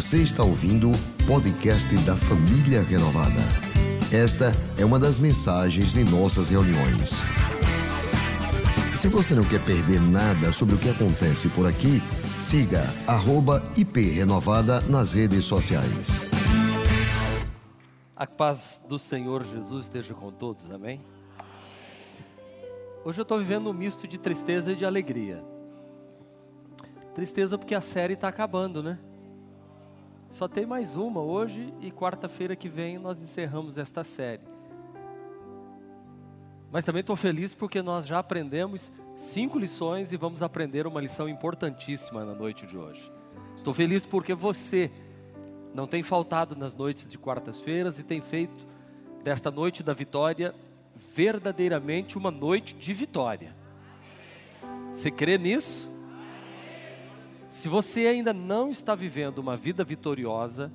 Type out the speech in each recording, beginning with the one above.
Você está ouvindo o podcast da Família Renovada. Esta é uma das mensagens de nossas reuniões. Se você não quer perder nada sobre o que acontece por aqui, siga @iprenovada nas redes sociais. A paz do Senhor Jesus esteja com todos, amém? Hoje eu estou vivendo um misto de tristeza e de alegria. Tristeza porque a série está acabando, né? Só tem mais uma hoje e quarta-feira que vem nós encerramos esta série. Mas também estou feliz porque nós já aprendemos cinco lições e vamos aprender uma lição importantíssima na noite de hoje. Estou feliz porque você não tem faltado nas noites de quartas-feiras e tem feito desta noite da vitória verdadeiramente uma noite de vitória. Você crê nisso? Se você ainda não está vivendo uma vida vitoriosa,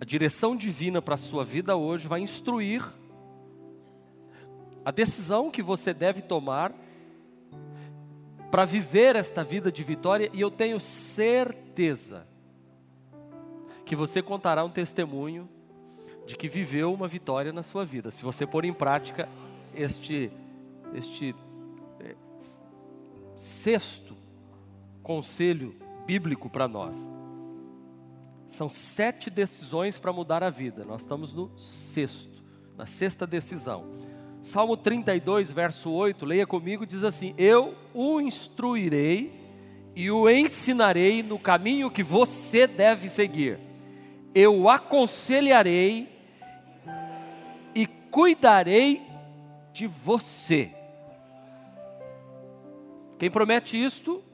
a direção divina para a sua vida hoje vai instruir a decisão que você deve tomar para viver esta vida de vitória, e eu tenho certeza que você contará um testemunho de que viveu uma vitória na sua vida, se você pôr em prática este, este é, sexto conselho bíblico para nós. São sete decisões para mudar a vida, nós estamos no sexto, na sexta decisão. Salmo 32, verso 8, leia comigo, diz assim: Eu o instruirei e o ensinarei no caminho que você deve seguir. Eu o aconselharei e cuidarei de você. Quem promete isto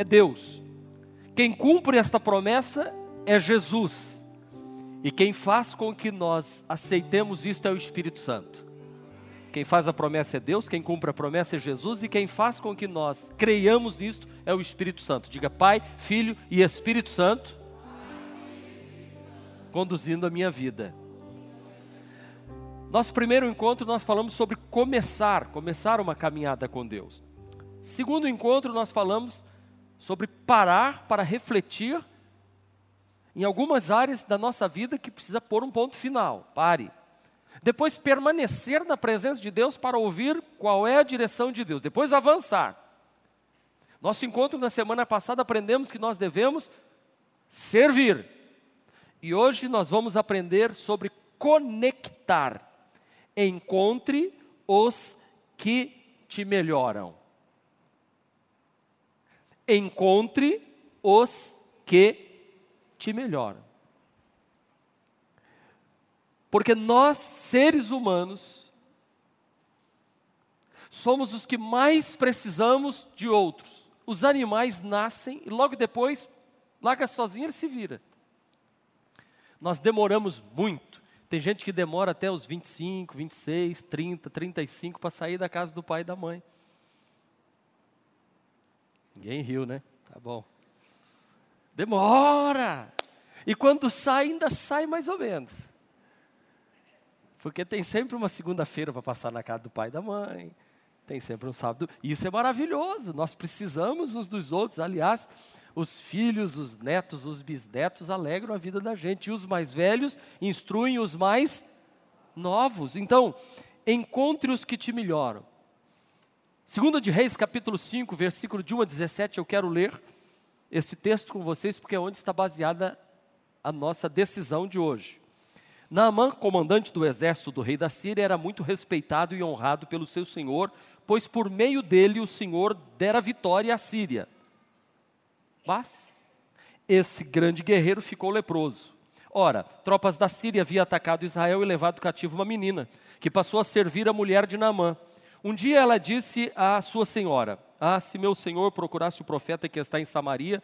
é Deus. Quem cumpre esta promessa é Jesus. E quem faz com que nós aceitemos isto é o Espírito Santo. Quem faz a promessa é Deus, quem cumpre a promessa é Jesus, e quem faz com que nós creiamos nisto é o Espírito Santo. Diga Pai, Filho e Espírito Santo, conduzindo a minha vida. Nosso primeiro encontro nós falamos sobre começar, começar uma caminhada com Deus. Segundo encontro nós falamos sobre parar para refletir em algumas áreas da nossa vida que precisa pôr um ponto final. Pare. Depois permanecer na presença de Deus para ouvir qual é a direção de Deus. Depois avançar. Nosso encontro na semana passada aprendemos que nós devemos servir. E hoje nós vamos aprender sobre conectar. Encontre os que te melhoram encontre os que te melhoram. Porque nós, seres humanos, somos os que mais precisamos de outros. Os animais nascem e logo depois, larga sozinho, ele se vira. Nós demoramos muito. Tem gente que demora até os 25, 26, 30, 35 para sair da casa do pai e da mãe. Ninguém riu, né? Tá bom. Demora! E quando sai, ainda sai mais ou menos. Porque tem sempre uma segunda-feira para passar na casa do pai e da mãe. Tem sempre um sábado. Isso é maravilhoso. Nós precisamos uns dos outros. Aliás, os filhos, os netos, os bisnetos alegram a vida da gente. E os mais velhos instruem os mais novos. Então, encontre os que te melhoram. Segundo de Reis, capítulo 5, versículo de 1 a 17, eu quero ler esse texto com vocês, porque é onde está baseada a nossa decisão de hoje. Naamã, comandante do exército do rei da Síria, era muito respeitado e honrado pelo seu senhor, pois por meio dele o senhor dera vitória à Síria. Mas esse grande guerreiro ficou leproso. Ora, tropas da Síria haviam atacado Israel e levado cativo uma menina, que passou a servir a mulher de Naamã. Um dia ela disse à sua senhora: Ah, se meu senhor procurasse o profeta que está em Samaria,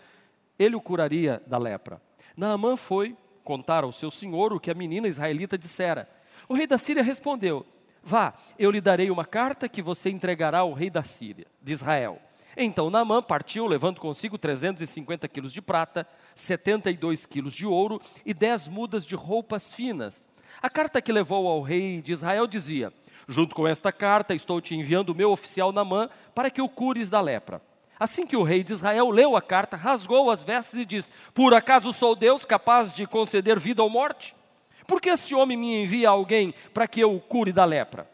ele o curaria da lepra. Naamã foi contar ao seu senhor o que a menina israelita dissera. O rei da Síria respondeu: Vá, eu lhe darei uma carta que você entregará ao rei da Síria, de Israel. Então Naamã partiu, levando consigo 350 quilos de prata, 72 quilos de ouro e 10 mudas de roupas finas. A carta que levou ao rei de Israel dizia: Junto com esta carta, estou te enviando o meu oficial Namã para que o cures da lepra. Assim que o rei de Israel leu a carta, rasgou as vestes e disse: Por acaso sou Deus capaz de conceder vida ou morte? Por que este homem me envia alguém para que eu o cure da lepra?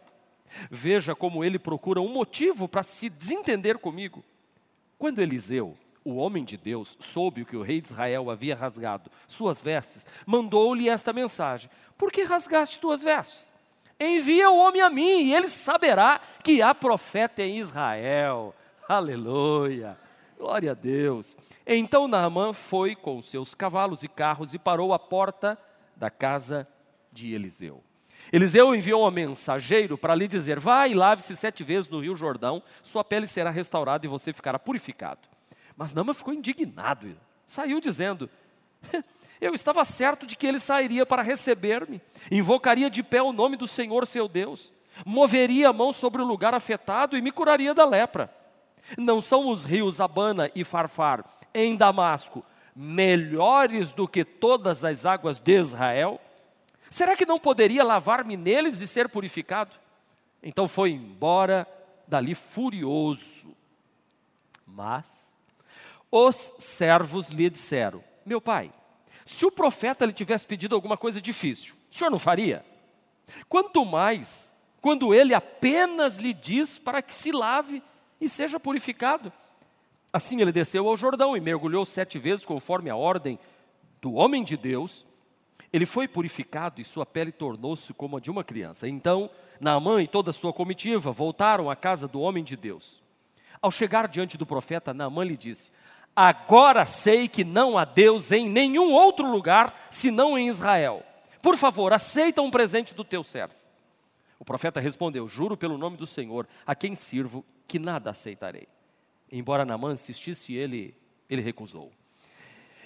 Veja como ele procura um motivo para se desentender comigo. Quando Eliseu, o homem de Deus, soube que o rei de Israel havia rasgado suas vestes, mandou-lhe esta mensagem: Por que rasgaste tuas vestes? Envia o homem a mim, e ele saberá que há profeta em Israel. Aleluia! Glória a Deus. Então Naamã foi com seus cavalos e carros e parou à porta da casa de Eliseu. Eliseu enviou um mensageiro para lhe dizer: Vá e lave-se sete vezes no rio Jordão, sua pele será restaurada e você ficará purificado. Mas Naamã ficou indignado, saiu dizendo: Eu estava certo de que ele sairia para receber-me, invocaria de pé o nome do Senhor seu Deus, moveria a mão sobre o lugar afetado e me curaria da lepra. Não são os rios Abana e Farfar em Damasco melhores do que todas as águas de Israel? Será que não poderia lavar-me neles e ser purificado? Então foi embora dali furioso. Mas os servos lhe disseram: Meu pai, se o profeta lhe tivesse pedido alguma coisa difícil, o senhor não faria? Quanto mais quando ele apenas lhe diz para que se lave e seja purificado. Assim ele desceu ao Jordão e mergulhou sete vezes, conforme a ordem do homem de Deus. Ele foi purificado e sua pele tornou-se como a de uma criança. Então, Naamã e toda a sua comitiva voltaram à casa do homem de Deus. Ao chegar diante do profeta, Naamã lhe disse: Agora sei que não há Deus em nenhum outro lugar senão em Israel. Por favor, aceita um presente do teu servo. O profeta respondeu: Juro pelo nome do Senhor, a quem sirvo, que nada aceitarei. Embora Naamã insistisse, ele, ele recusou.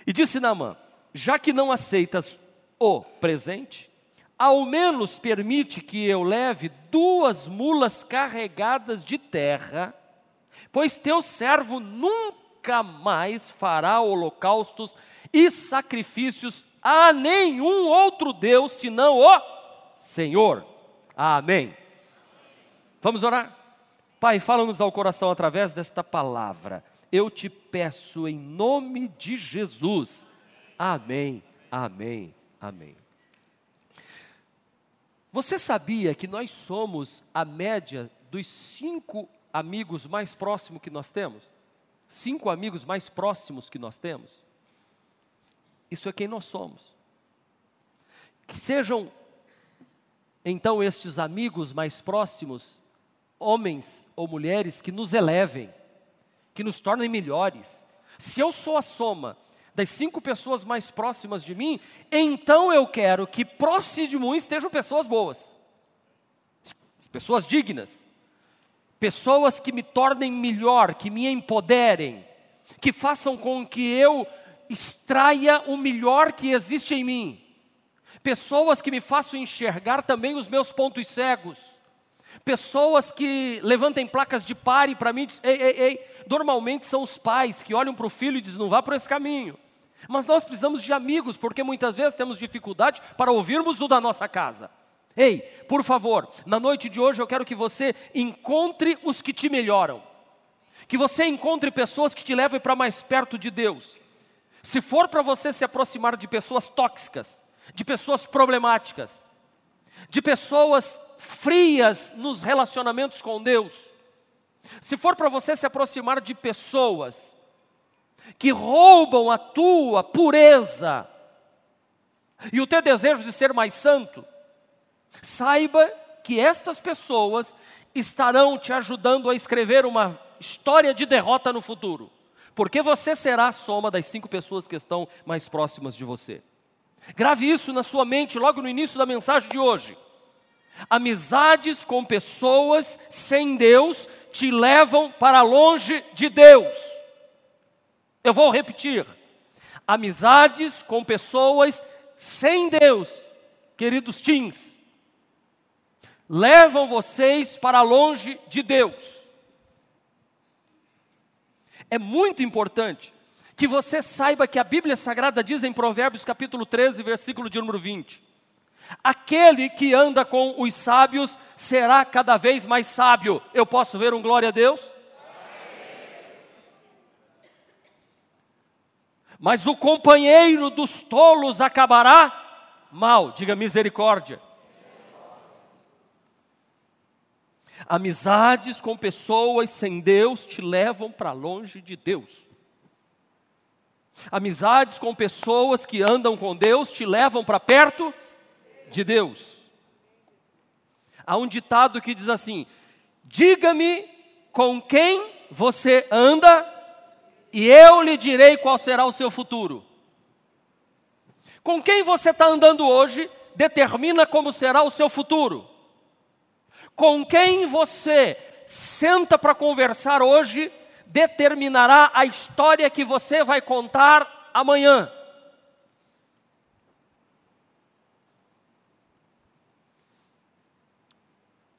E disse Naamã: Já que não aceitas o presente, ao menos permite que eu leve duas mulas carregadas de terra, pois teu servo nunca mais fará holocaustos e sacrifícios a nenhum outro Deus senão o Senhor. Amém. Vamos orar? Pai, fala-nos ao coração através desta palavra. Eu te peço em nome de Jesus. Amém, amém, amém. Você sabia que nós somos a média dos cinco amigos mais próximos que nós temos? Cinco amigos mais próximos que nós temos? Isso é quem nós somos. Que sejam, então, estes amigos mais próximos homens ou mulheres que nos elevem, que nos tornem melhores. Se eu sou a soma das cinco pessoas mais próximas de mim, então eu quero que próximo de mim estejam pessoas boas, pessoas dignas, pessoas que me tornem melhor, que me empoderem, que façam com que eu extraia o melhor que existe em mim, pessoas que me façam enxergar também os meus pontos cegos Pessoas que levantem placas de pare para mim e dizem, ei, ei, ei, normalmente são os pais que olham para o filho e dizem, não vá por esse caminho. Mas nós precisamos de amigos, porque muitas vezes temos dificuldade para ouvirmos o da nossa casa. Ei, por favor, na noite de hoje eu quero que você encontre os que te melhoram. Que você encontre pessoas que te levem para mais perto de Deus. Se for para você se aproximar de pessoas tóxicas, de pessoas problemáticas, de pessoas frias nos relacionamentos com Deus, se for para você se aproximar de pessoas que roubam a tua pureza e o teu desejo de ser mais santo, saiba que estas pessoas estarão te ajudando a escrever uma história de derrota no futuro, porque você será a soma das cinco pessoas que estão mais próximas de você. Grave isso na sua mente logo no início da mensagem de hoje. Amizades com pessoas sem Deus te levam para longe de Deus. Eu vou repetir. Amizades com pessoas sem Deus, queridos teens, levam vocês para longe de Deus. É muito importante que você saiba que a Bíblia Sagrada diz em Provérbios capítulo 13, versículo de número 20: Aquele que anda com os sábios será cada vez mais sábio. Eu posso ver um glória a Deus? Mas o companheiro dos tolos acabará mal. Diga misericórdia. Amizades com pessoas sem Deus te levam para longe de Deus. Amizades com pessoas que andam com Deus te levam para perto de Deus. Há um ditado que diz assim: Diga-me com quem você anda, e eu lhe direi qual será o seu futuro. Com quem você está andando hoje determina como será o seu futuro. Com quem você senta para conversar hoje determinará a história que você vai contar amanhã.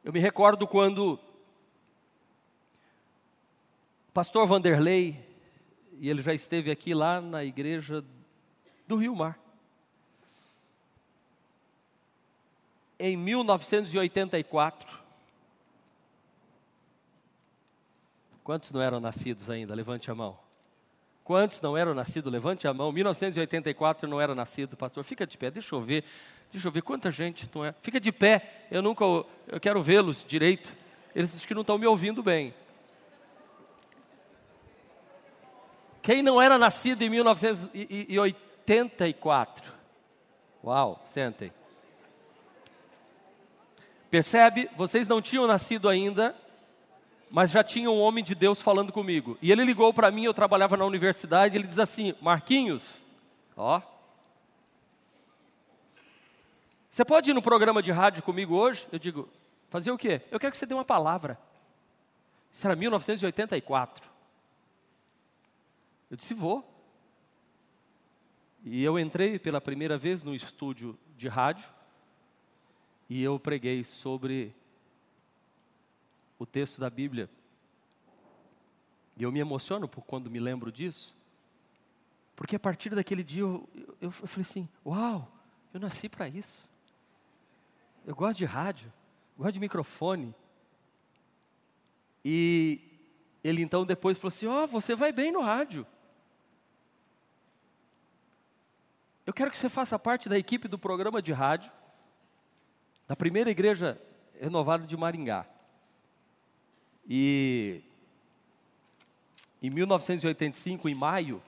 Eu me recordo quando o pastor Vanderlei, e ele já esteve aqui lá na igreja do Rio Mar. Em 1984, quantos não eram nascidos ainda? Levante a mão. Quantos não eram nascidos? Levante a mão. 1984 não era nascido, pastor. Fica de pé, deixa eu ver. Deixa eu ver quanta gente não é. Fica de pé, eu nunca, eu quero vê-los direito. Eles que não estão me ouvindo bem. Quem não era nascido em 1984? Uau, sentem. Percebe? Vocês não tinham nascido ainda, mas já tinha um homem de Deus falando comigo. E ele ligou para mim, eu trabalhava na universidade, e ele diz assim: Marquinhos, ó, você pode ir no programa de rádio comigo hoje? Eu digo, fazer o quê? Eu quero que você dê uma palavra. Isso era 1984. Eu disse, vou. E eu entrei pela primeira vez no estúdio de rádio e eu preguei sobre o texto da Bíblia. E eu me emociono por quando me lembro disso, porque a partir daquele dia eu, eu, eu falei assim: Uau, eu nasci para isso. Eu gosto de rádio, gosto de microfone. E ele então depois falou assim: Ó, oh, você vai bem no rádio. Eu quero que você faça parte da equipe do programa de rádio da primeira igreja renovada de Maringá. E em 1985, em maio,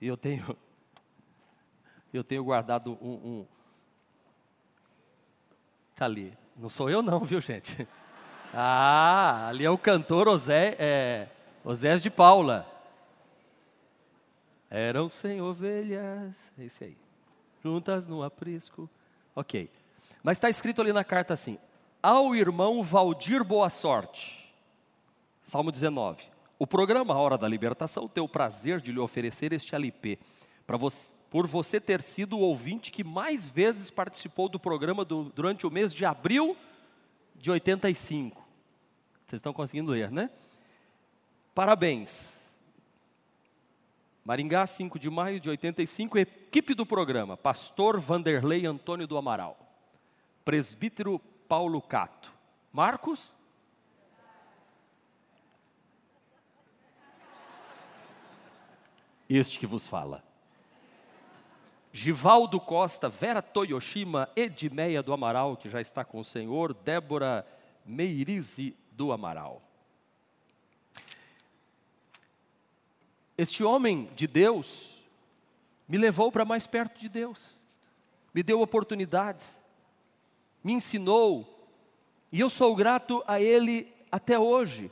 eu tenho eu tenho guardado um, um, Está ali. Não sou eu não, viu gente? Ah, ali é o cantor Osé, é, Osés de Paula. Eram cem ovelhas, é esse aí. Juntas no aprisco. Ok. Mas está escrito ali na carta assim: Ao irmão Valdir Boa Sorte. Salmo 19. O programa Hora da Libertação tem o prazer de lhe oferecer este LP você por você ter sido o ouvinte que mais vezes participou do programa do, durante o mês de abril de 85. Vocês estão conseguindo ler, né? Parabéns. Maringá, 5 de maio de 85, equipe do programa: Pastor Vanderlei Antônio do Amaral, Presbítero Paulo Cato, Marcos. Este que vos fala. Givaldo Costa, Vera Toyoshima, Edmeia do Amaral, que já está com o Senhor, Débora Meirize do Amaral. Este homem de Deus me levou para mais perto de Deus, me deu oportunidades, me ensinou, e eu sou grato a ele até hoje.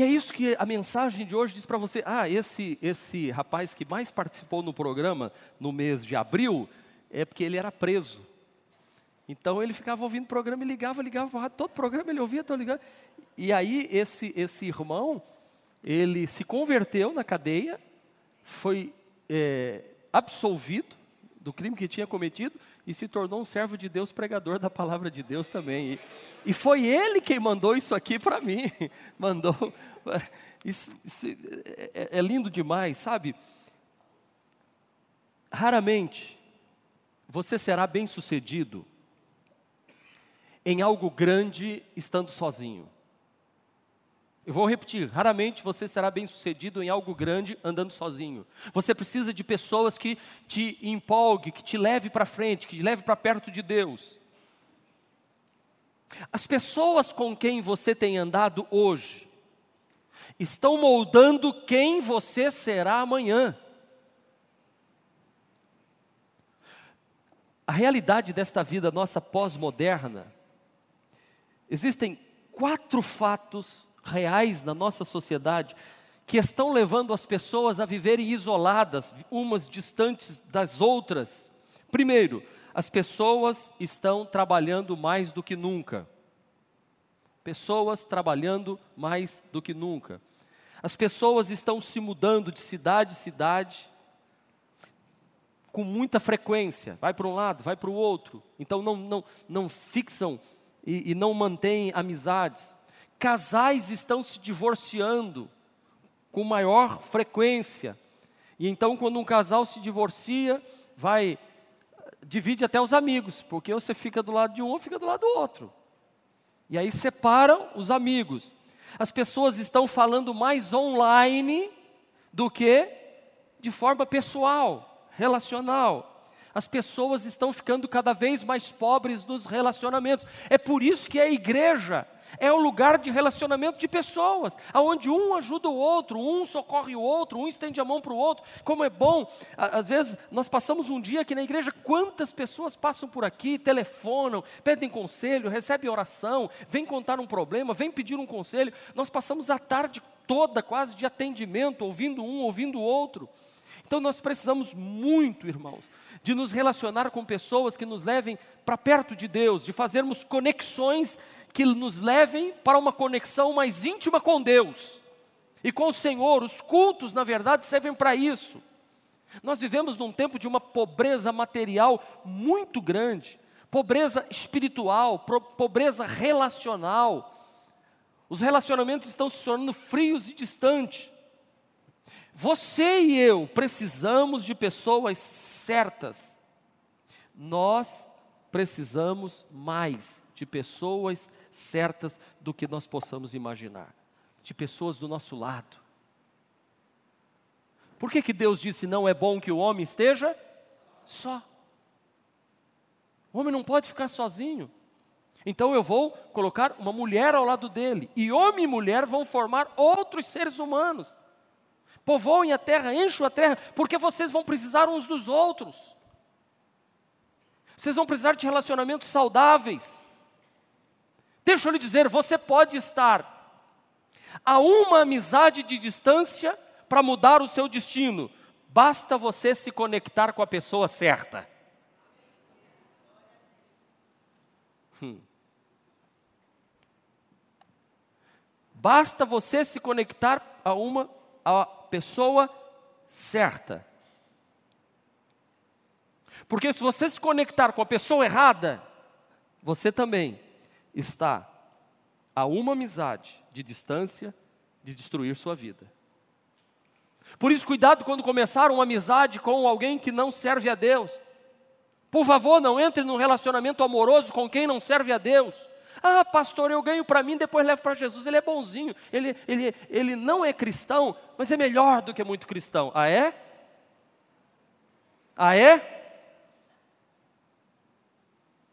E é isso que a mensagem de hoje diz para você. Ah, esse, esse rapaz que mais participou no programa no mês de abril é porque ele era preso. Então ele ficava ouvindo o programa e ligava, ligava, todo programa ele ouvia, todo ligando. E aí esse, esse irmão, ele se converteu na cadeia, foi é, absolvido do crime que tinha cometido e se tornou um servo de Deus, pregador da palavra de Deus também. E, e foi ele quem mandou isso aqui para mim. Mandou. Isso, isso é, é lindo demais, sabe? Raramente você será bem sucedido em algo grande estando sozinho. Eu vou repetir: raramente você será bem sucedido em algo grande andando sozinho. Você precisa de pessoas que te empolgue, que te leve para frente, que te leve para perto de Deus. As pessoas com quem você tem andado hoje estão moldando quem você será amanhã. A realidade desta vida nossa pós-moderna, existem quatro fatos reais na nossa sociedade que estão levando as pessoas a viverem isoladas, umas distantes das outras. Primeiro, as pessoas estão trabalhando mais do que nunca. Pessoas trabalhando mais do que nunca. As pessoas estão se mudando de cidade em cidade com muita frequência, vai para um lado, vai para o outro. Então não, não, não fixam e, e não mantêm amizades. Casais estão se divorciando com maior frequência. E então, quando um casal se divorcia, vai divide até os amigos, porque você fica do lado de um ou fica do lado do outro. E aí separam os amigos. As pessoas estão falando mais online do que de forma pessoal, relacional. As pessoas estão ficando cada vez mais pobres nos relacionamentos. É por isso que a igreja é o lugar de relacionamento de pessoas, aonde um ajuda o outro, um socorre o outro, um estende a mão para o outro. Como é bom, às vezes nós passamos um dia aqui na igreja, quantas pessoas passam por aqui, telefonam, pedem conselho, recebem oração, vêm contar um problema, vêm pedir um conselho. Nós passamos a tarde toda quase de atendimento, ouvindo um, ouvindo o outro. Então nós precisamos muito, irmãos, de nos relacionar com pessoas que nos levem para perto de Deus, de fazermos conexões que nos levem para uma conexão mais íntima com Deus e com o Senhor. Os cultos, na verdade, servem para isso. Nós vivemos num tempo de uma pobreza material muito grande, pobreza espiritual, pobreza relacional. Os relacionamentos estão se tornando frios e distantes. Você e eu precisamos de pessoas certas. Nós precisamos mais de pessoas certas do que nós possamos imaginar, de pessoas do nosso lado. Por que, que Deus disse não é bom que o homem esteja só? O homem não pode ficar sozinho. Então eu vou colocar uma mulher ao lado dele, e homem e mulher vão formar outros seres humanos. Povoem a terra, enchem a terra, porque vocês vão precisar uns dos outros. Vocês vão precisar de relacionamentos saudáveis. Deixa eu lhe dizer, você pode estar a uma amizade de distância para mudar o seu destino. Basta você se conectar com a pessoa certa. Hum. Basta você se conectar a uma a pessoa certa. Porque se você se conectar com a pessoa errada, você também está a uma amizade de distância de destruir sua vida. Por isso, cuidado quando começar uma amizade com alguém que não serve a Deus. Por favor, não entre num relacionamento amoroso com quem não serve a Deus. Ah, pastor, eu ganho para mim, depois levo para Jesus. Ele é bonzinho, ele, ele, ele não é cristão, mas é melhor do que muito cristão. Ah, é? Ah, é?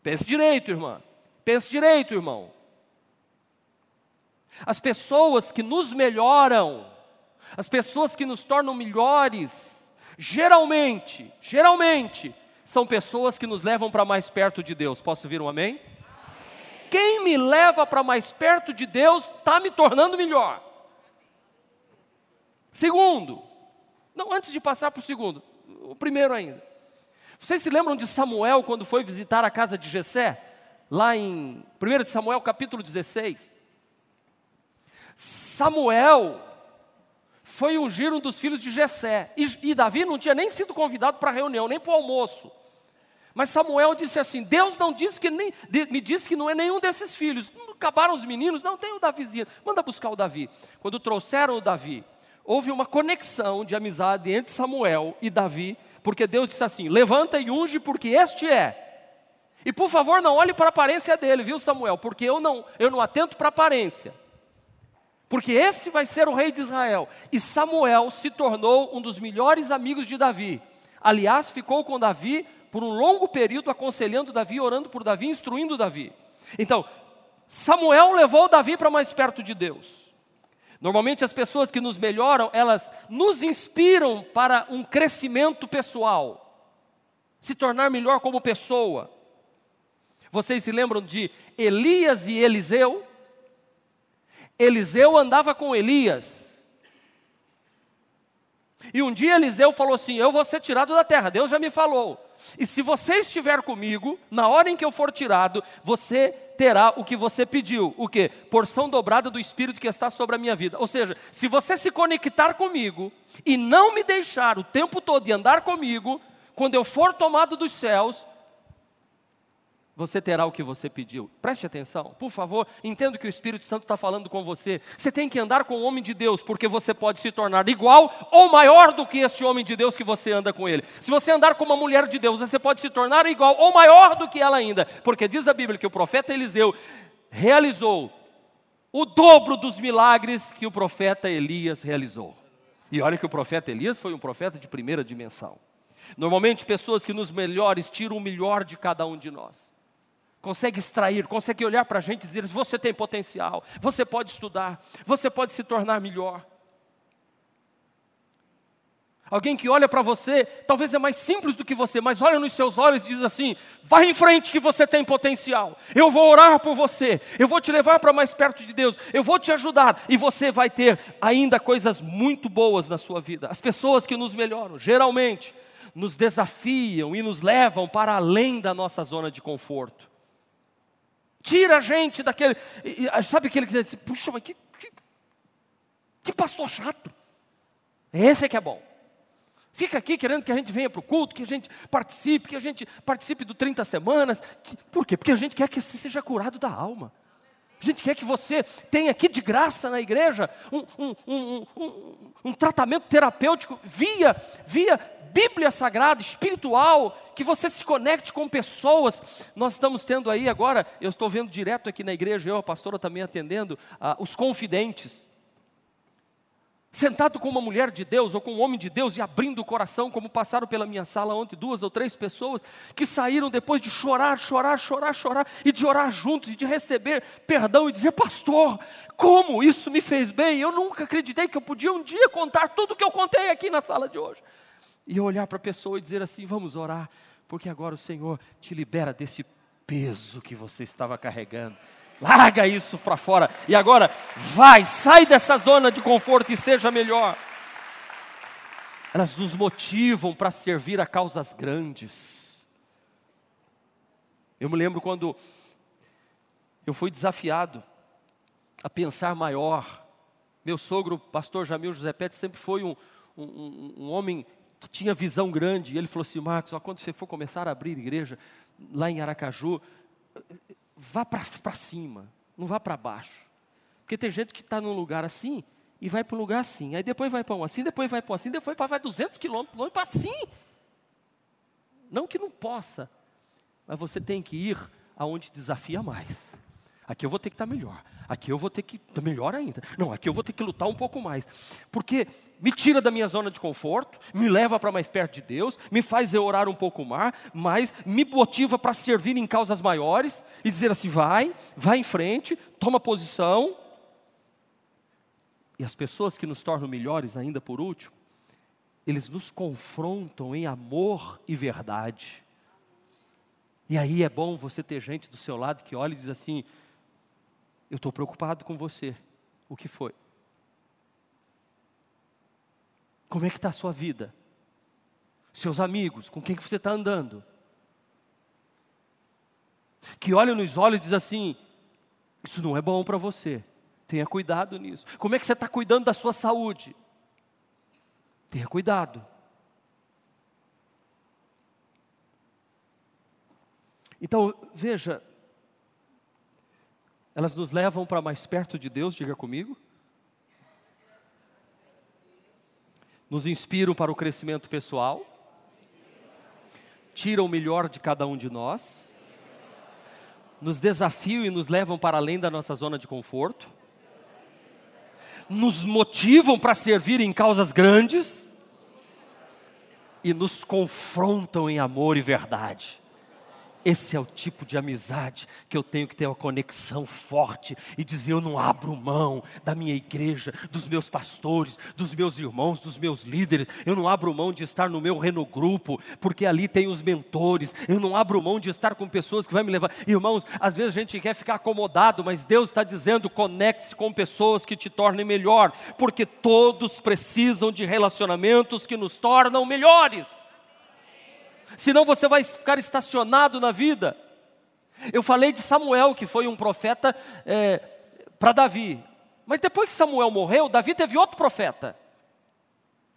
Pense direito, irmã. Pense direito, irmão. As pessoas que nos melhoram, as pessoas que nos tornam melhores, geralmente, geralmente, são pessoas que nos levam para mais perto de Deus. Posso ouvir um amém? amém. Quem me leva para mais perto de Deus está me tornando melhor. Segundo, não, antes de passar para o segundo, o primeiro ainda. Vocês se lembram de Samuel quando foi visitar a casa de Jessé? Lá em 1 Samuel capítulo 16. Samuel foi ungir um dos filhos de Jessé. E, e Davi não tinha nem sido convidado para a reunião, nem para o almoço. Mas Samuel disse assim: Deus não disse que nem, de, me disse que não é nenhum desses filhos. Acabaram os meninos, não tem o Davizinho. Manda buscar o Davi. Quando trouxeram o Davi, houve uma conexão de amizade entre Samuel e Davi, porque Deus disse assim: Levanta e unge, porque este é e por favor, não olhe para a aparência dele, viu, Samuel? Porque eu não, eu não atento para a aparência. Porque esse vai ser o rei de Israel. E Samuel se tornou um dos melhores amigos de Davi. Aliás, ficou com Davi por um longo período, aconselhando Davi, orando por Davi, instruindo Davi. Então, Samuel levou Davi para mais perto de Deus. Normalmente as pessoas que nos melhoram, elas nos inspiram para um crescimento pessoal, se tornar melhor como pessoa. Vocês se lembram de Elias e Eliseu? Eliseu andava com Elias. E um dia Eliseu falou assim: Eu vou ser tirado da terra, Deus já me falou. E se você estiver comigo, na hora em que eu for tirado, você terá o que você pediu. O que? Porção dobrada do Espírito que está sobre a minha vida. Ou seja, se você se conectar comigo e não me deixar o tempo todo de andar comigo, quando eu for tomado dos céus, você terá o que você pediu. Preste atenção, por favor, entenda que o Espírito Santo está falando com você. Você tem que andar com o homem de Deus, porque você pode se tornar igual ou maior do que este homem de Deus que você anda com ele. Se você andar com uma mulher de Deus, você pode se tornar igual ou maior do que ela ainda, porque diz a Bíblia que o profeta Eliseu realizou o dobro dos milagres que o profeta Elias realizou. E olha que o profeta Elias foi um profeta de primeira dimensão. Normalmente, pessoas que nos melhores tiram o melhor de cada um de nós consegue extrair, consegue olhar para a gente e dizer: você tem potencial, você pode estudar, você pode se tornar melhor. Alguém que olha para você, talvez é mais simples do que você, mas olha nos seus olhos e diz assim: vai em frente que você tem potencial. Eu vou orar por você, eu vou te levar para mais perto de Deus, eu vou te ajudar e você vai ter ainda coisas muito boas na sua vida. As pessoas que nos melhoram, geralmente, nos desafiam e nos levam para além da nossa zona de conforto. Tira a gente daquele. Sabe aquele que diz assim, puxa, mas que, que, que pastor chato. Esse é que é bom. Fica aqui querendo que a gente venha para o culto, que a gente participe, que a gente participe do 30 semanas. Por quê? Porque a gente quer que você seja curado da alma. A gente quer que você tenha aqui de graça na igreja um, um, um, um, tratamento terapêutico via, via Bíblia Sagrada, espiritual, que você se conecte com pessoas. Nós estamos tendo aí agora, eu estou vendo direto aqui na igreja, eu, a pastora também atendendo, ah, os confidentes sentado com uma mulher de Deus ou com um homem de Deus e abrindo o coração, como passaram pela minha sala ontem duas ou três pessoas que saíram depois de chorar, chorar, chorar, chorar e de orar juntos e de receber perdão e dizer: Pastor, como isso me fez bem? Eu nunca acreditei que eu podia um dia contar tudo o que eu contei aqui na sala de hoje. E olhar para a pessoa e dizer assim: Vamos orar, porque agora o Senhor te libera desse peso que você estava carregando. Larga isso para fora. E agora, vai, sai dessa zona de conforto e seja melhor. Elas nos motivam para servir a causas grandes. Eu me lembro quando eu fui desafiado a pensar maior. Meu sogro, pastor Jamil José Pérez, sempre foi um, um, um homem que tinha visão grande. Ele falou assim: Marcos, ó, quando você for começar a abrir igreja lá em Aracaju, vá para cima, não vá para baixo. Porque tem gente que está num lugar assim e vai para um lugar assim. Aí depois vai para um assim, depois vai para um assim, depois vai 200 quilômetros longe para assim. Não que não possa, mas você tem que ir aonde desafia mais. Aqui eu vou ter que estar tá melhor. Aqui eu vou ter que melhor ainda. Não, aqui eu vou ter que lutar um pouco mais. Porque me tira da minha zona de conforto, me leva para mais perto de Deus, me faz eu orar um pouco mais, mas me motiva para servir em causas maiores e dizer assim: vai, vai em frente, toma posição. E as pessoas que nos tornam melhores, ainda por último, eles nos confrontam em amor e verdade. E aí é bom você ter gente do seu lado que olha e diz assim: eu estou preocupado com você. O que foi? Como é que está a sua vida? Seus amigos, com quem que você está andando? Que olha nos olhos e diz assim: Isso não é bom para você. Tenha cuidado nisso. Como é que você está cuidando da sua saúde? Tenha cuidado. Então, veja, elas nos levam para mais perto de Deus, diga comigo. Nos inspiram para o crescimento pessoal. Tiram o melhor de cada um de nós. Nos desafiam e nos levam para além da nossa zona de conforto. nos motivam para servir em causas grandes e nos confrontam em amor e verdade. Esse é o tipo de amizade que eu tenho que ter uma conexão forte e dizer: eu não abro mão da minha igreja, dos meus pastores, dos meus irmãos, dos meus líderes. Eu não abro mão de estar no meu renogrupo, porque ali tem os mentores. Eu não abro mão de estar com pessoas que vão me levar. Irmãos, às vezes a gente quer ficar acomodado, mas Deus está dizendo: conecte-se com pessoas que te tornem melhor, porque todos precisam de relacionamentos que nos tornam melhores senão você vai ficar estacionado na vida. Eu falei de Samuel, que foi um profeta é, para Davi, mas depois que Samuel morreu, Davi teve outro profeta,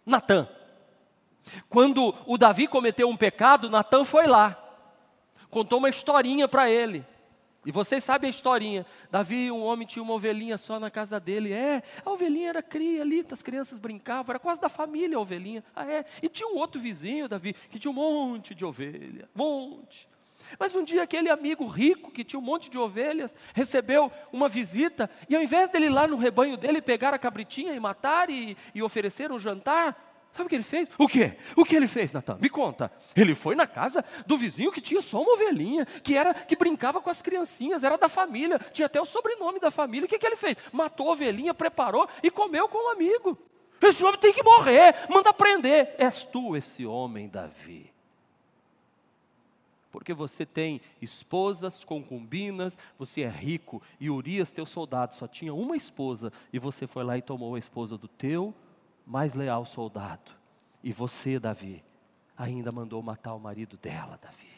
Natã. Quando o Davi cometeu um pecado, Natã foi lá, contou uma historinha para ele. E vocês sabem a historinha. Davi, um homem, tinha uma ovelhinha só na casa dele. É, a ovelhinha era cria ali, as crianças brincavam, era quase da família a ovelhinha. Ah, é. E tinha um outro vizinho, Davi, que tinha um monte de ovelha, monte. Mas um dia aquele amigo rico, que tinha um monte de ovelhas, recebeu uma visita, e ao invés dele ir lá no rebanho dele pegar a cabritinha e matar e, e oferecer um jantar, Sabe o que ele fez? O quê? O que ele fez, Natan? Me conta. Ele foi na casa do vizinho que tinha só uma ovelhinha, que era que brincava com as criancinhas, era da família, tinha até o sobrenome da família. O que, que ele fez? Matou a ovelhinha, preparou e comeu com um amigo. Esse homem tem que morrer, manda prender. És tu esse homem, Davi. Porque você tem esposas, concubinas, você é rico, e Urias, teu soldado, só tinha uma esposa, e você foi lá e tomou a esposa do teu mais leal soldado. E você, Davi, ainda mandou matar o marido dela, Davi.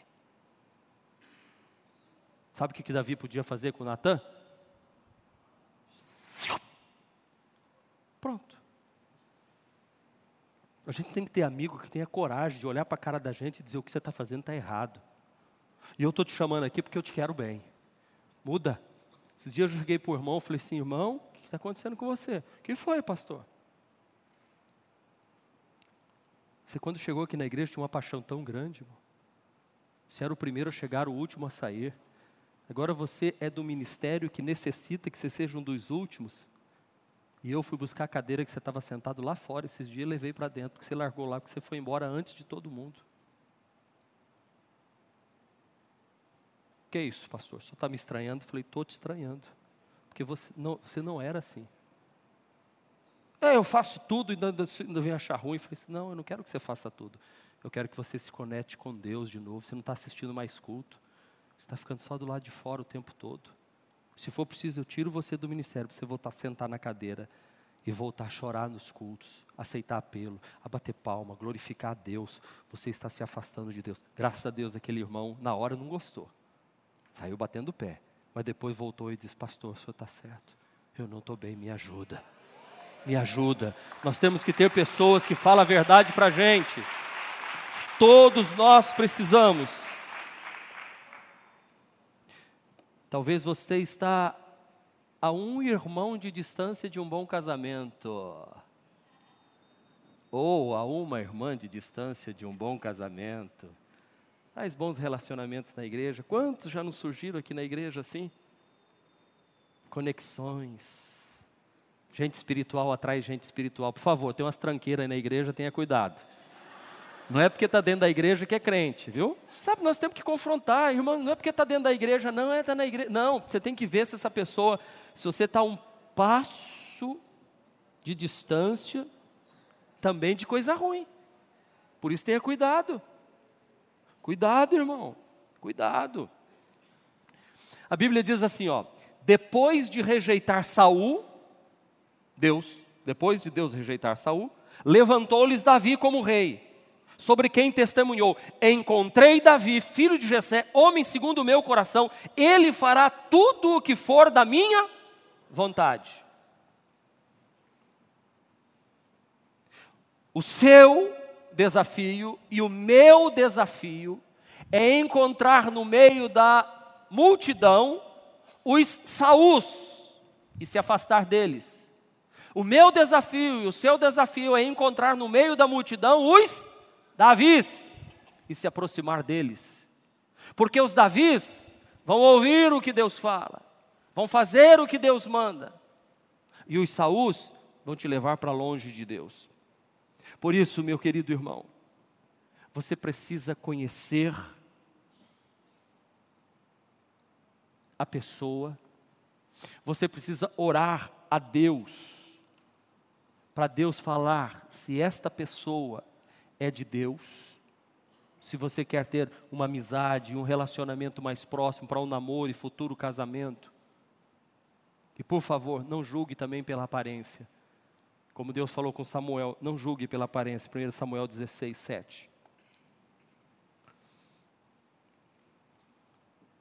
Sabe o que, que Davi podia fazer com Natan? Pronto. A gente tem que ter amigo que tenha coragem de olhar para a cara da gente e dizer o que você está fazendo está errado. E eu estou te chamando aqui porque eu te quero bem. Muda. Esses dias eu cheguei para o irmão falei assim, irmão, o que está acontecendo com você? O que foi, pastor? Você, quando chegou aqui na igreja, tinha uma paixão tão grande, irmão. Você era o primeiro a chegar, o último a sair. Agora você é do ministério que necessita que você seja um dos últimos. E eu fui buscar a cadeira que você estava sentado lá fora esses dias e levei para dentro, porque você largou lá, porque você foi embora antes de todo mundo. Que é isso, pastor? Só está me estranhando? Falei, estou te estranhando. Porque você não, você não era assim. É, eu faço tudo e ainda, ainda vem achar ruim. Eu falei assim, não, eu não quero que você faça tudo. Eu quero que você se conecte com Deus de novo. Você não está assistindo mais culto. Você está ficando só do lado de fora o tempo todo. Se for preciso, eu tiro você do ministério para você voltar a sentar na cadeira e voltar a chorar nos cultos, aceitar apelo, a bater palma, glorificar a Deus. Você está se afastando de Deus. Graças a Deus, aquele irmão, na hora, não gostou. Saiu batendo o pé. Mas depois voltou e disse: Pastor, o senhor está certo. Eu não estou bem, me ajuda me ajuda. Nós temos que ter pessoas que falam a verdade para a gente. Todos nós precisamos. Talvez você está a um irmão de distância de um bom casamento. Ou a uma irmã de distância de um bom casamento. Faz bons relacionamentos na igreja. Quantos já nos surgiram aqui na igreja assim? Conexões Gente espiritual atrai gente espiritual. Por favor, tem umas tranqueiras na igreja, tenha cuidado. Não é porque está dentro da igreja que é crente, viu? Sabe, nós temos que confrontar, irmão, não é porque está dentro da igreja, não é tá na igreja. Não, você tem que ver se essa pessoa, se você está um passo de distância, também de coisa ruim. Por isso tenha cuidado. Cuidado, irmão. Cuidado. A Bíblia diz assim, ó: depois de rejeitar Saul, Deus, depois de Deus rejeitar Saul, levantou-lhes Davi como rei, sobre quem testemunhou: Encontrei Davi, filho de Jessé, homem segundo o meu coração, ele fará tudo o que for da minha vontade. O seu desafio e o meu desafio é encontrar no meio da multidão os Saús e se afastar deles. O meu desafio e o seu desafio é encontrar no meio da multidão os Davis e se aproximar deles. Porque os Davis vão ouvir o que Deus fala, vão fazer o que Deus manda. E os Saús vão te levar para longe de Deus. Por isso, meu querido irmão, você precisa conhecer a pessoa, você precisa orar a Deus, para Deus falar se esta pessoa é de Deus se você quer ter uma amizade, um relacionamento mais próximo para um namoro e futuro casamento. E por favor, não julgue também pela aparência. Como Deus falou com Samuel, não julgue pela aparência. 1 Samuel 16, 7.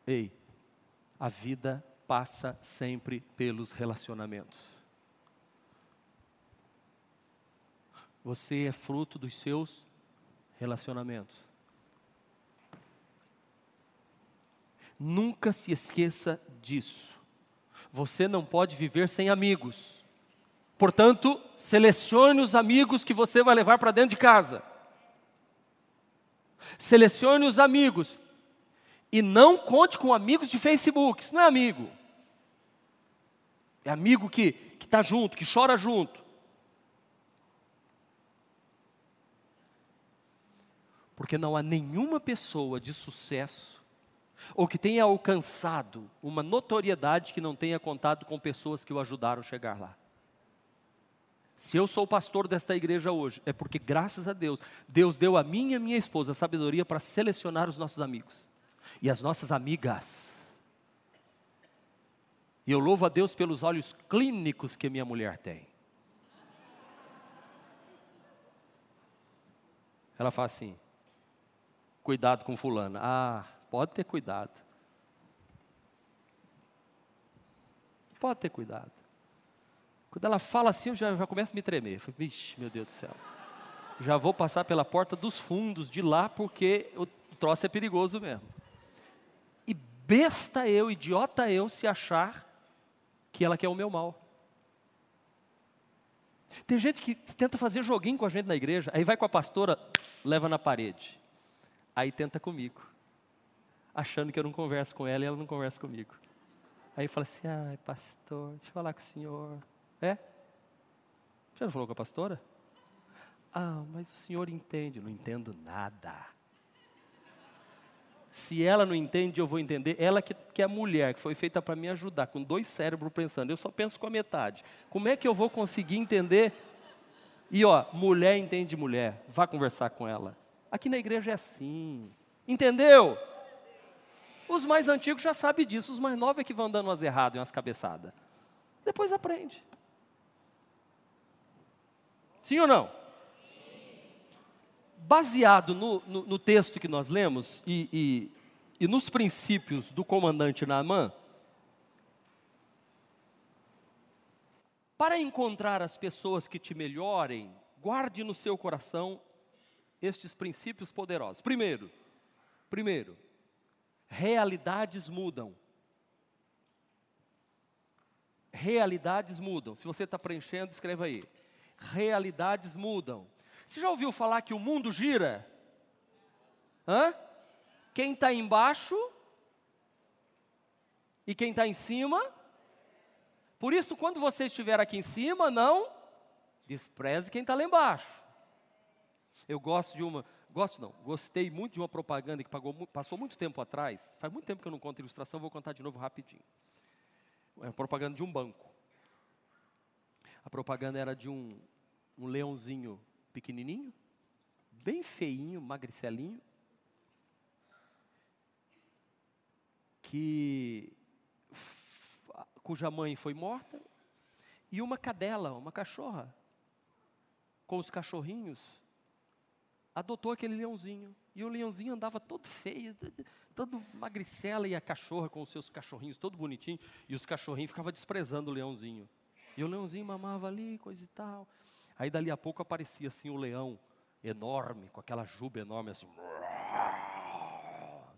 Ei, a vida passa sempre pelos relacionamentos. Você é fruto dos seus relacionamentos. Nunca se esqueça disso. Você não pode viver sem amigos. Portanto, selecione os amigos que você vai levar para dentro de casa. Selecione os amigos. E não conte com amigos de Facebook. Isso não é amigo. É amigo que está junto, que chora junto. Porque não há nenhuma pessoa de sucesso ou que tenha alcançado uma notoriedade que não tenha contado com pessoas que o ajudaram a chegar lá. Se eu sou pastor desta igreja hoje, é porque, graças a Deus, Deus deu a mim e a minha esposa a sabedoria para selecionar os nossos amigos e as nossas amigas. E eu louvo a Deus pelos olhos clínicos que minha mulher tem. Ela fala assim: cuidado com fulano. Ah, Pode ter cuidado. Pode ter cuidado. Quando ela fala assim, eu já, já começo a me tremer. Eu Vixe, meu Deus do céu. Já vou passar pela porta dos fundos de lá, porque o troço é perigoso mesmo. E besta eu, idiota eu, se achar que ela quer o meu mal. Tem gente que tenta fazer joguinho com a gente na igreja, aí vai com a pastora, leva na parede. Aí tenta comigo achando que eu não converso com ela e ela não conversa comigo. Aí fala assim, ai pastor, deixa eu falar com o senhor. É? Você não falou com a pastora? Ah, mas o senhor entende. Não entendo nada. Se ela não entende, eu vou entender. Ela que, que é mulher, que foi feita para me ajudar, com dois cérebros pensando. Eu só penso com a metade. Como é que eu vou conseguir entender? E ó, mulher entende mulher. Vá conversar com ela. Aqui na igreja é assim. Entendeu? Os mais antigos já sabem disso, os mais novos é que vão dando umas erradas e umas cabeçadas. Depois aprende. Sim ou não? Baseado no, no, no texto que nós lemos e, e, e nos princípios do comandante Naamã, para encontrar as pessoas que te melhorem, guarde no seu coração estes princípios poderosos. Primeiro, primeiro, realidades mudam. Realidades mudam. Se você está preenchendo, escreva aí. Realidades mudam. Você já ouviu falar que o mundo gira? Hã? Quem está embaixo e quem está em cima. Por isso, quando você estiver aqui em cima, não despreze quem está lá embaixo. Eu gosto de uma, Gosto não, gostei muito de uma propaganda que pagou, passou muito tempo atrás. Faz muito tempo que eu não conto ilustração, vou contar de novo rapidinho. É uma propaganda de um banco. A propaganda era de um, um leãozinho pequenininho, bem feinho, magricelinho, que cuja mãe foi morta, e uma cadela, uma cachorra, com os cachorrinhos adotou aquele leãozinho. E o leãozinho andava todo feio, todo magricela, e a cachorra com os seus cachorrinhos, todo bonitinho. E os cachorrinhos ficavam desprezando o leãozinho. E o leãozinho mamava ali, coisa e tal. Aí dali a pouco aparecia assim o leão, enorme, com aquela juba enorme assim.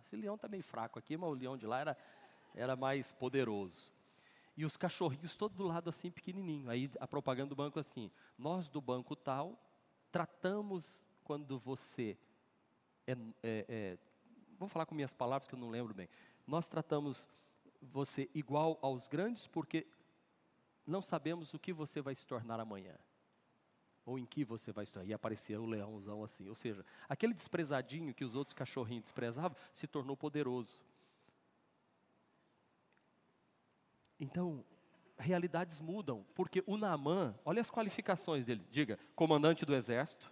Esse leão está meio fraco aqui, mas o leão de lá era, era mais poderoso. E os cachorrinhos todos do lado assim, pequenininho. Aí a propaganda do banco assim, nós do banco tal, tratamos quando você é, é, é, vou falar com minhas palavras que eu não lembro bem. Nós tratamos você igual aos grandes porque não sabemos o que você vai se tornar amanhã. Ou em que você vai se tornar. E aparecia o leãozão assim. Ou seja, aquele desprezadinho que os outros cachorrinhos desprezavam se tornou poderoso. Então, realidades mudam, porque o Naamã, olha as qualificações dele. Diga, comandante do exército,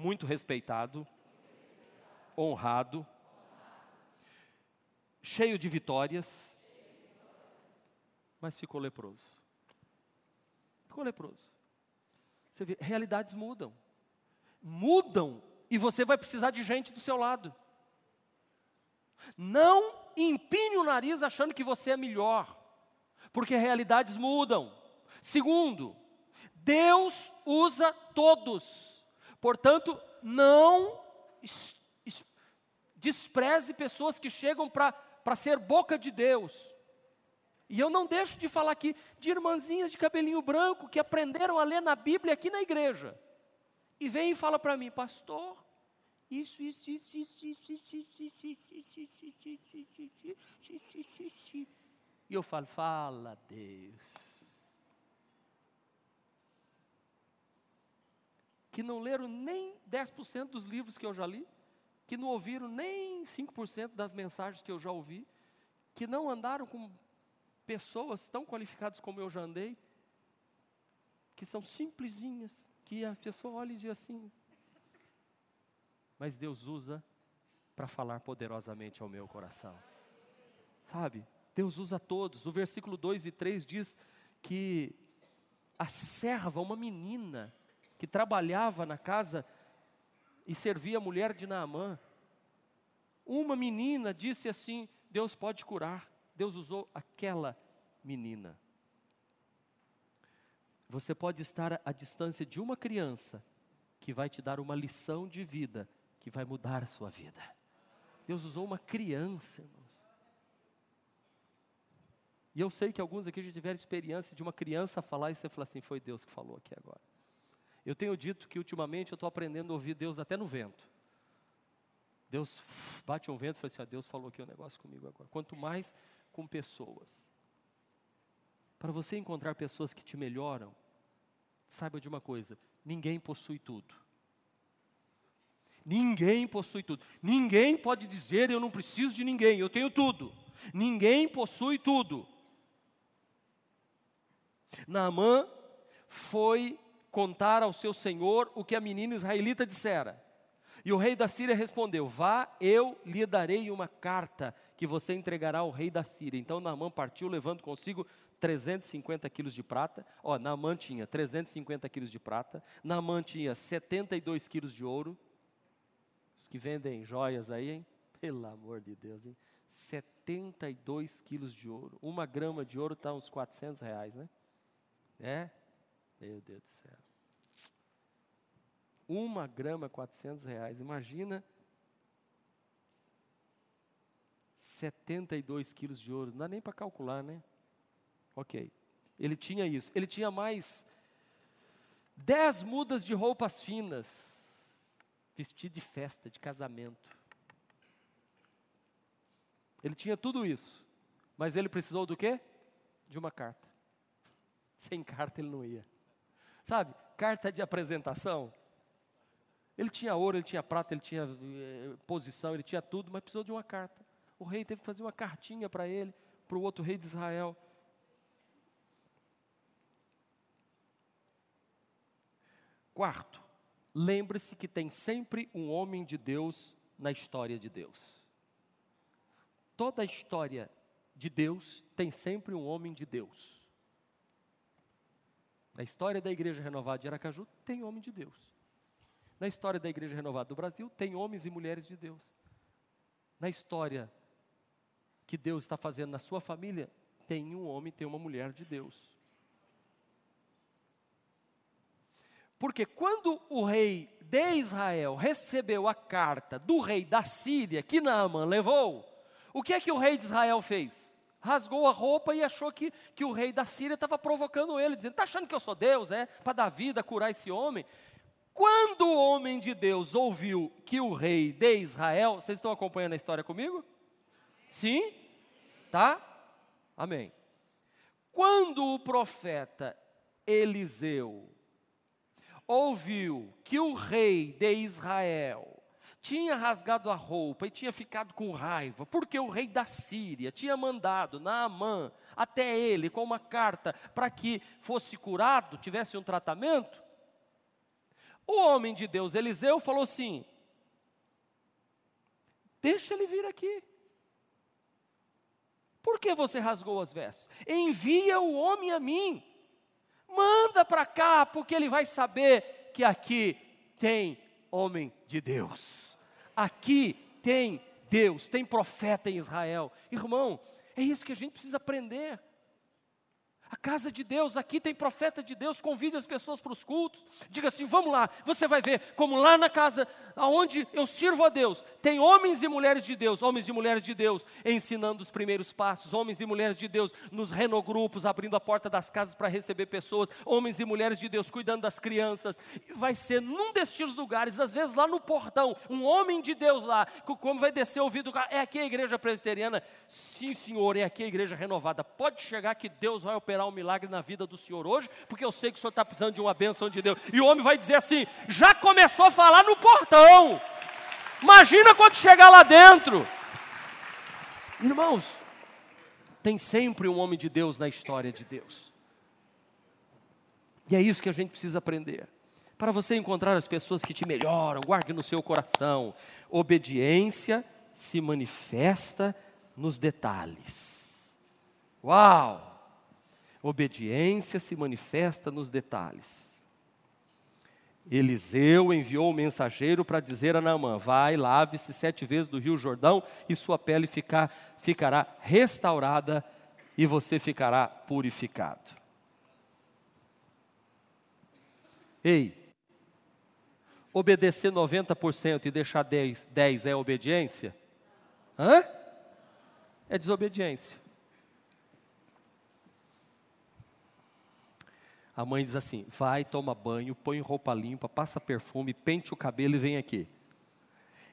muito respeitado, honrado, cheio de vitórias, mas ficou leproso. Ficou leproso. Você vê, realidades mudam. Mudam e você vai precisar de gente do seu lado. Não empine o nariz achando que você é melhor, porque realidades mudam. Segundo, Deus usa todos, portanto, não despreze pessoas que chegam para ser boca de Deus. E eu não deixo de falar aqui de irmãzinhas de cabelinho branco que aprenderam a ler na Bíblia aqui na igreja. E vem e fala para mim, pastor, isso, isso, isso, isso, isso, isso, isso, isso, isso, isso, isso, isso, E eu falo, fala Deus. Que não leram nem 10% dos livros que eu já li, que não ouviram nem 5% das mensagens que eu já ouvi, que não andaram com pessoas tão qualificadas como eu já andei, que são simplesinhas, que a pessoa olha e diz assim, mas Deus usa para falar poderosamente ao meu coração. Sabe? Deus usa todos. O versículo 2 e 3 diz que a serva, uma menina, que trabalhava na casa e servia a mulher de Naamã, uma menina disse assim: Deus pode curar. Deus usou aquela menina. Você pode estar à distância de uma criança que vai te dar uma lição de vida que vai mudar a sua vida. Deus usou uma criança, irmãos. E eu sei que alguns aqui já tiveram experiência de uma criança falar e você fala assim: foi Deus que falou aqui agora. Eu tenho dito que ultimamente eu estou aprendendo a ouvir Deus até no vento. Deus bate um vento e fala assim: ah, Deus falou aqui um negócio comigo agora. Quanto mais com pessoas. Para você encontrar pessoas que te melhoram, saiba de uma coisa: ninguém possui tudo. Ninguém possui tudo. Ninguém pode dizer eu não preciso de ninguém, eu tenho tudo. Ninguém possui tudo. Naamã foi contar ao seu senhor o que a menina israelita dissera. E o rei da Síria respondeu: Vá, eu lhe darei uma carta que você entregará ao rei da Síria. Então Naamã partiu, levando consigo 350 quilos de prata. Ó, Naamã tinha 350 quilos de prata. Naamã tinha 72 quilos de ouro. Os que vendem joias aí, hein? Pelo amor de Deus, hein? 72 quilos de ouro. Uma grama de ouro está uns 400 reais, né? É? Meu Deus do céu. Uma grama, 400 reais. Imagina 72 quilos de ouro. Não dá nem para calcular, né? Ok. Ele tinha isso. Ele tinha mais dez mudas de roupas finas, vestido de festa, de casamento. Ele tinha tudo isso. Mas ele precisou do quê? De uma carta. Sem carta ele não ia. Sabe? Carta de apresentação. Ele tinha ouro, ele tinha prata, ele tinha eh, posição, ele tinha tudo, mas precisou de uma carta. O rei teve que fazer uma cartinha para ele, para o outro rei de Israel. Quarto, lembre-se que tem sempre um homem de Deus na história de Deus. Toda a história de Deus tem sempre um homem de Deus. Na história da Igreja Renovada de Aracaju, tem homem de Deus. Na história da Igreja Renovada do Brasil, tem homens e mulheres de Deus. Na história que Deus está fazendo na sua família, tem um homem, tem uma mulher de Deus. Porque quando o rei de Israel recebeu a carta do rei da Síria, que Naaman levou, o que é que o rei de Israel fez? Rasgou a roupa e achou que, que o rei da Síria estava provocando ele, dizendo: Está achando que eu sou Deus, é? Para dar vida, curar esse homem. Quando o homem de Deus ouviu que o rei de Israel, vocês estão acompanhando a história comigo? Sim? Tá? Amém. Quando o profeta Eliseu ouviu que o rei de Israel tinha rasgado a roupa e tinha ficado com raiva, porque o rei da Síria tinha mandado Naamã até ele com uma carta para que fosse curado, tivesse um tratamento. O homem de Deus, Eliseu, falou assim: Deixa ele vir aqui. Por que você rasgou as vestes? Envia o homem a mim. Manda para cá, porque ele vai saber que aqui tem homem de Deus. Aqui tem Deus, tem profeta em Israel. Irmão, é isso que a gente precisa aprender. A casa de Deus, aqui tem profeta de Deus, convide as pessoas para os cultos. Diga assim: vamos lá, você vai ver como lá na casa aonde eu sirvo a Deus, tem homens e mulheres de Deus, homens e mulheres de Deus ensinando os primeiros passos, homens e mulheres de Deus nos renogrupos, abrindo a porta das casas para receber pessoas, homens e mulheres de Deus cuidando das crianças. Vai ser num destes lugares, às vezes lá no portão, um homem de Deus lá, como vai descer o ouvido, é aqui a igreja presbiteriana? Sim, senhor, é aqui a igreja renovada. Pode chegar que Deus vai operar um milagre na vida do senhor hoje, porque eu sei que o senhor está precisando de uma benção de Deus. E o homem vai dizer assim: já começou a falar no portão Imagina quando chegar lá dentro. Irmãos, tem sempre um homem de Deus na história de Deus. E é isso que a gente precisa aprender. Para você encontrar as pessoas que te melhoram, guarde no seu coração. Obediência se manifesta nos detalhes. Uau! Obediência se manifesta nos detalhes. Eliseu enviou o mensageiro para dizer a Naamã: Vai, lave-se sete vezes do rio Jordão e sua pele ficar, ficará restaurada e você ficará purificado. Ei, obedecer 90% e deixar 10, 10 é obediência? Hã? É desobediência. A mãe diz assim: vai, toma banho, põe roupa limpa, passa perfume, pente o cabelo e vem aqui.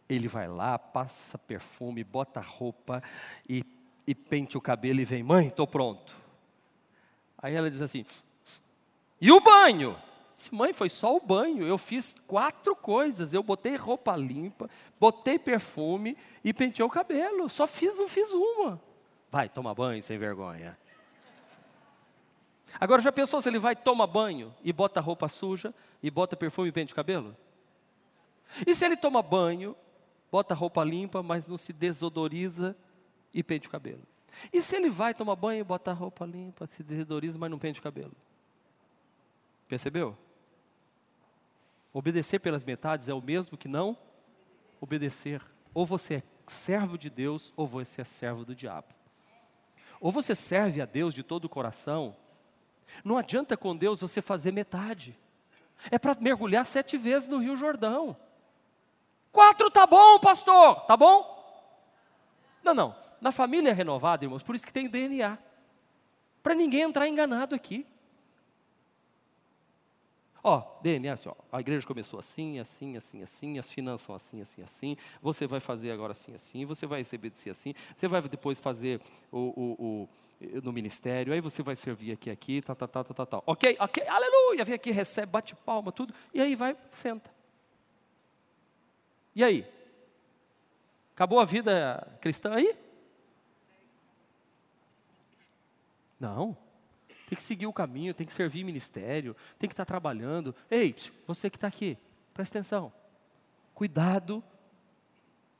Ele vai lá, passa perfume, bota roupa e, e pente o cabelo e vem, mãe, estou pronto. Aí ela diz assim: e o banho? Disse, mãe, foi só o banho. Eu fiz quatro coisas. Eu botei roupa limpa, botei perfume e pentei o cabelo. Só fiz, fiz uma. Vai, toma banho sem vergonha. Agora já pensou se ele vai toma banho e bota roupa suja e bota perfume e pente o cabelo? E se ele toma banho, bota roupa limpa, mas não se desodoriza e pente o cabelo? E se ele vai tomar banho e bota roupa limpa, se desodoriza, mas não pente o cabelo? Percebeu? Obedecer pelas metades é o mesmo que não obedecer. Ou você é servo de Deus, ou você é servo do diabo. Ou você serve a Deus de todo o coração, não adianta com Deus você fazer metade. É para mergulhar sete vezes no Rio Jordão. Quatro tá bom, pastor, tá bom? Não, não. Na família renovada, irmãos, por isso que tem DNA. Para ninguém entrar enganado aqui. Ó, DNA assim, ó, a igreja começou assim, assim, assim, assim, as finanças são assim, assim, assim, você vai fazer agora assim, assim, você vai receber de si assim, você vai depois fazer o, o, o no ministério, aí você vai servir aqui, aqui, tal, tal, tal, tal, tal. Ok, ok, aleluia, vem aqui, recebe, bate palma, tudo, e aí vai, senta. E aí? Acabou a vida cristã aí? Não. Tem que seguir o caminho, tem que servir ministério, tem que estar trabalhando. Ei, você que está aqui, presta atenção. Cuidado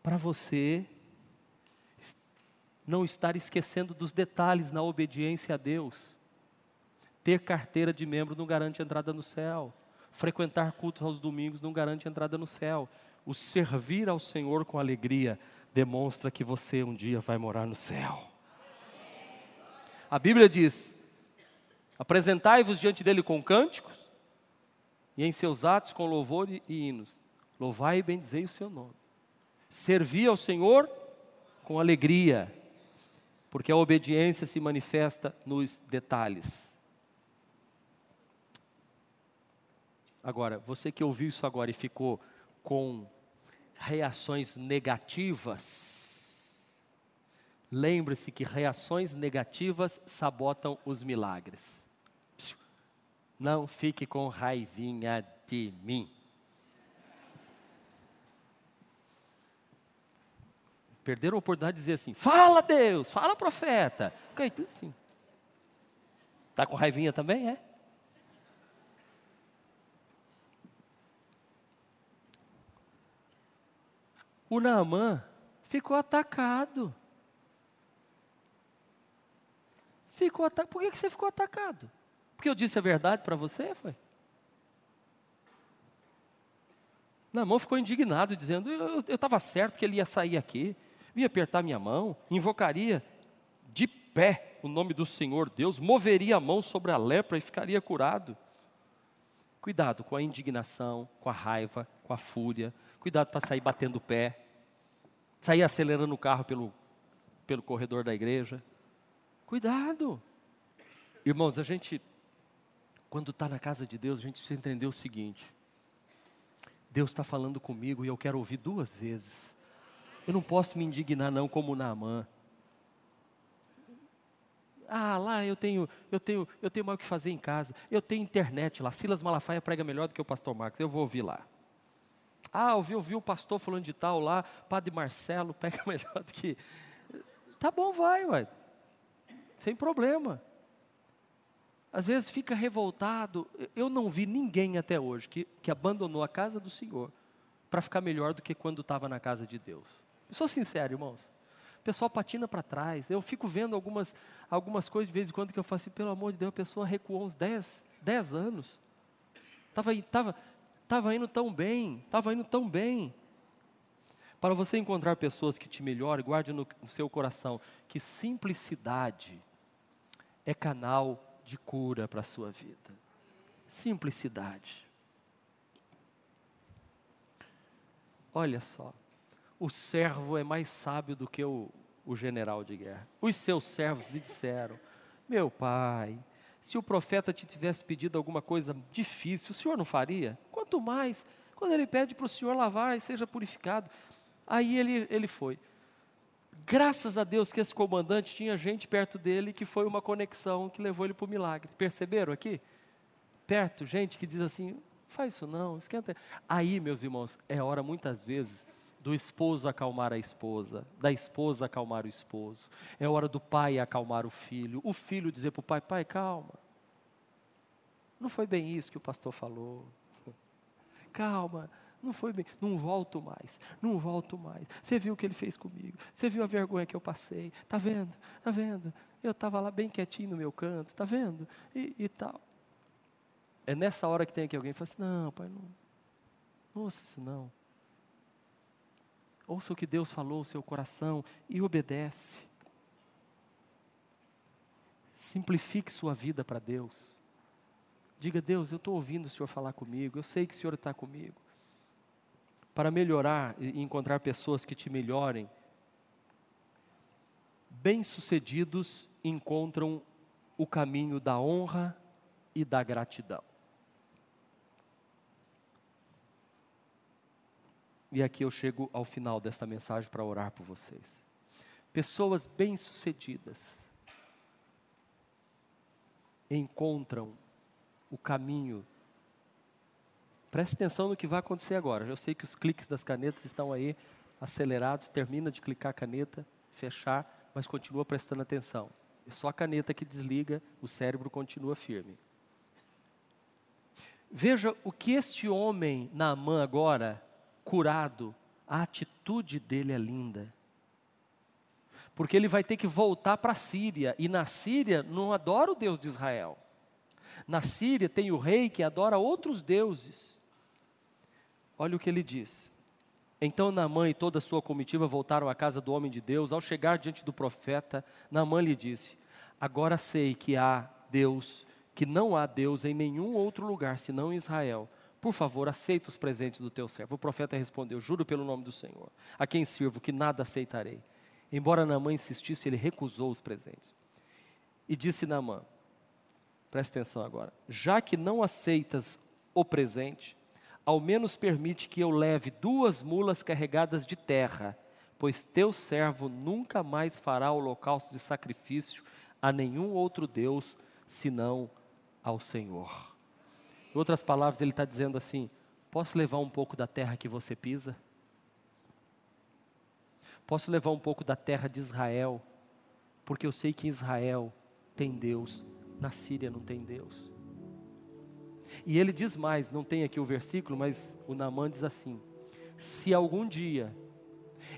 para você não estar esquecendo dos detalhes na obediência a Deus. Ter carteira de membro não garante entrada no céu. Frequentar cultos aos domingos não garante entrada no céu. O servir ao Senhor com alegria demonstra que você um dia vai morar no céu. A Bíblia diz: Apresentai-vos diante dele com cânticos, e em seus atos com louvor e hinos. Louvai e bendizei o seu nome. Servi ao Senhor com alegria porque a obediência se manifesta nos detalhes. Agora, você que ouviu isso agora e ficou com reações negativas, lembre-se que reações negativas sabotam os milagres. Não fique com raivinha de mim. Perderam a oportunidade de dizer assim: fala Deus, fala profeta. Ok, tudo assim. Está com raivinha também, é? O Naamã ficou atacado. Ficou atacado. Por que, que você ficou atacado? Porque eu disse a verdade para você, foi? Naamã ficou indignado, dizendo: Eu estava certo que ele ia sair aqui, ia apertar minha mão, invocaria de pé o nome do Senhor Deus, moveria a mão sobre a lepra e ficaria curado. Cuidado com a indignação, com a raiva, com a fúria. Cuidado para sair batendo o pé, sair acelerando o carro pelo, pelo corredor da igreja. Cuidado. Irmãos, a gente, quando está na casa de Deus, a gente precisa entender o seguinte: Deus está falando comigo e eu quero ouvir duas vezes. Eu não posso me indignar, não, como Naamã. Ah, lá eu tenho, eu tenho, eu tenho mais o que fazer em casa. Eu tenho internet lá. Silas Malafaia prega melhor do que o pastor Marcos. Eu vou ouvir lá. Ah, ouvi, ouvi o pastor falando de tal lá, Padre Marcelo pega melhor do que. Tá bom, vai, vai sem problema. Às vezes fica revoltado. Eu não vi ninguém até hoje que, que abandonou a casa do Senhor para ficar melhor do que quando estava na casa de Deus. Eu sou sincero, irmãos. O pessoal patina para trás. Eu fico vendo algumas, algumas coisas de vez em quando que eu falo assim, pelo amor de Deus, a pessoa recuou uns 10, 10 anos. Estava tava, tava indo tão bem, estava indo tão bem. Para você encontrar pessoas que te melhorem, guarde no, no seu coração que simplicidade é canal de cura para a sua vida. Simplicidade. Olha só, o servo é mais sábio do que o, o general de guerra. Os seus servos lhe disseram: Meu pai, se o profeta te tivesse pedido alguma coisa difícil, o senhor não faria? Quanto mais quando ele pede para o senhor lavar e seja purificado. Aí ele, ele foi. Graças a Deus que esse comandante tinha gente perto dele que foi uma conexão que levou ele para o milagre. Perceberam aqui? Perto, gente que diz assim: faz isso não, esquenta. Aí, meus irmãos, é hora muitas vezes do esposo acalmar a esposa, da esposa acalmar o esposo. É hora do pai acalmar o filho, o filho dizer para o pai: pai, calma. Não foi bem isso que o pastor falou. Calma, não foi bem, não volto mais, não volto mais. Você viu o que ele fez comigo? Você viu a vergonha que eu passei? Tá vendo? Tá vendo? Eu estava lá bem quietinho no meu canto, tá vendo? E, e, tal. É nessa hora que tem aqui alguém que fala assim: não, pai, não, não ouça isso não. Ouça o que Deus falou, o seu coração e obedece. Simplifique sua vida para Deus. Diga, Deus, eu estou ouvindo o Senhor falar comigo, eu sei que o Senhor está comigo para melhorar e encontrar pessoas que te melhorem. Bem-sucedidos encontram o caminho da honra e da gratidão. E aqui eu chego ao final desta mensagem para orar por vocês. Pessoas bem-sucedidas encontram o caminho Preste atenção no que vai acontecer agora. Eu sei que os cliques das canetas estão aí acelerados. Termina de clicar a caneta, fechar, mas continua prestando atenção. É só a caneta que desliga, o cérebro continua firme. Veja o que este homem, Naamã, agora, curado, a atitude dele é linda. Porque ele vai ter que voltar para a Síria, e na Síria não adora o Deus de Israel. Na Síria tem o rei que adora outros deuses. Olha o que ele diz. Então Naamã e toda a sua comitiva voltaram à casa do homem de Deus. Ao chegar diante do profeta, Naamã lhe disse: Agora sei que há Deus, que não há Deus em nenhum outro lugar senão em Israel. Por favor, aceita os presentes do teu servo. O profeta respondeu: Juro pelo nome do Senhor, a quem sirvo, que nada aceitarei. Embora Naamã insistisse, ele recusou os presentes. E disse Naamã: Presta atenção agora. Já que não aceitas o presente, ao menos permite que eu leve duas mulas carregadas de terra, pois teu servo nunca mais fará holocausto de sacrifício a nenhum outro Deus senão ao Senhor. Em outras palavras, ele está dizendo assim: posso levar um pouco da terra que você pisa? Posso levar um pouco da terra de Israel? Porque eu sei que em Israel tem Deus, na Síria não tem Deus. E ele diz mais, não tem aqui o versículo, mas o Namã diz assim: se algum dia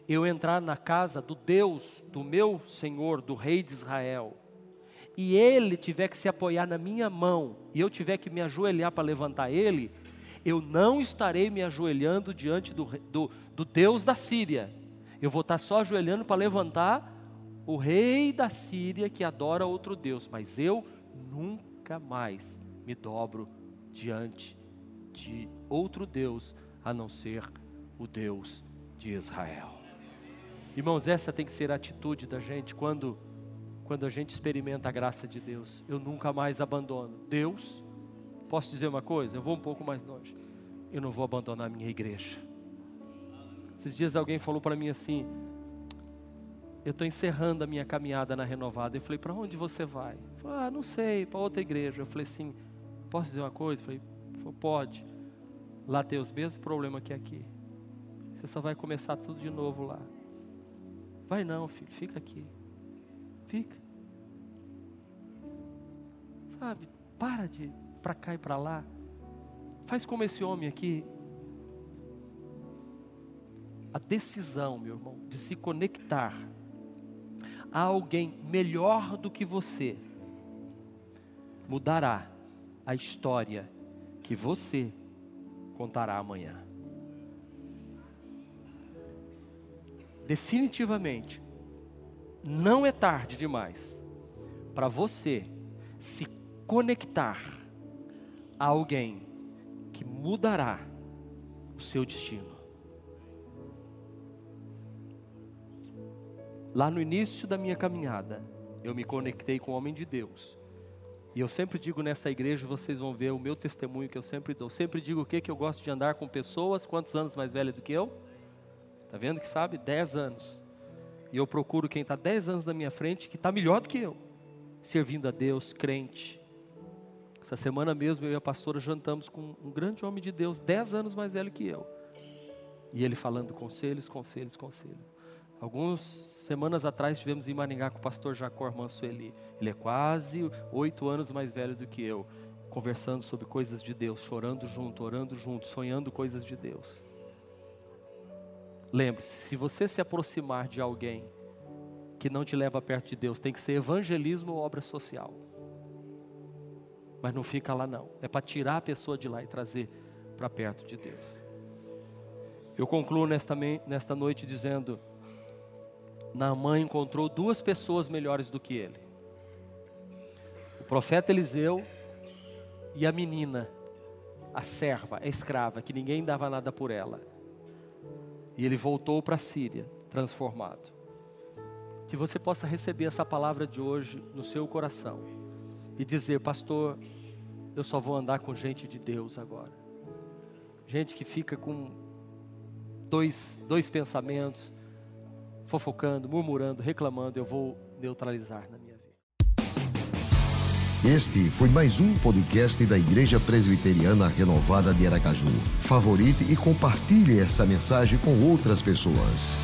eu entrar na casa do Deus, do meu Senhor, do Rei de Israel, e ele tiver que se apoiar na minha mão, e eu tiver que me ajoelhar para levantar ele, eu não estarei me ajoelhando diante do, do, do Deus da Síria, eu vou estar só ajoelhando para levantar o rei da Síria que adora outro Deus, mas eu nunca mais me dobro diante de outro Deus a não ser o Deus de Israel. Irmãos, essa tem que ser a atitude da gente quando quando a gente experimenta a graça de Deus. Eu nunca mais abandono. Deus, posso dizer uma coisa? Eu vou um pouco mais longe. Eu não vou abandonar a minha igreja. Esses dias alguém falou para mim assim: Eu estou encerrando a minha caminhada na renovada. Eu falei: Para onde você vai? Falei, ah, não sei, para outra igreja. Eu falei assim: Posso dizer uma coisa? Eu falei: Pode. Lá tem os mesmos problemas que aqui. Você só vai começar tudo de novo lá. Vai não, filho, fica aqui. Fica. Sabe, para de para cá e para lá. Faz como esse homem aqui, a decisão, meu irmão, de se conectar a alguém melhor do que você mudará a história que você contará amanhã. Definitivamente, não é tarde demais para você se conectar a alguém que mudará o seu destino. Lá no início da minha caminhada, eu me conectei com o homem de Deus. E eu sempre digo nessa igreja, vocês vão ver o meu testemunho que eu sempre dou. Sempre digo o que que eu gosto de andar com pessoas, quantos anos mais velha do que eu? Tá vendo que sabe? Dez anos. E eu procuro quem está dez anos na minha frente, que está melhor do que eu, servindo a Deus, crente. Essa semana mesmo eu e a pastora jantamos com um grande homem de Deus, dez anos mais velho que eu. E ele falando conselhos, conselhos, conselhos. Algumas semanas atrás estivemos em Maringá com o pastor Jacó Mansueli. Ele é quase oito anos mais velho do que eu, conversando sobre coisas de Deus, chorando junto, orando junto, sonhando coisas de Deus. Lembre-se, se você se aproximar de alguém que não te leva perto de Deus, tem que ser evangelismo ou obra social. Mas não fica lá não. É para tirar a pessoa de lá e trazer para perto de Deus. Eu concluo nesta, nesta noite dizendo Naamã encontrou duas pessoas melhores do que ele: o profeta Eliseu e a menina, a serva, a escrava, que ninguém dava nada por ela. E ele voltou para a Síria, transformado. Que você possa receber essa palavra de hoje no seu coração e dizer, pastor, eu só vou andar com gente de Deus agora. Gente que fica com dois, dois pensamentos, fofocando, murmurando, reclamando, eu vou neutralizar na minha vida. Este foi mais um podcast da Igreja Presbiteriana Renovada de Aracaju. Favorite e compartilhe essa mensagem com outras pessoas.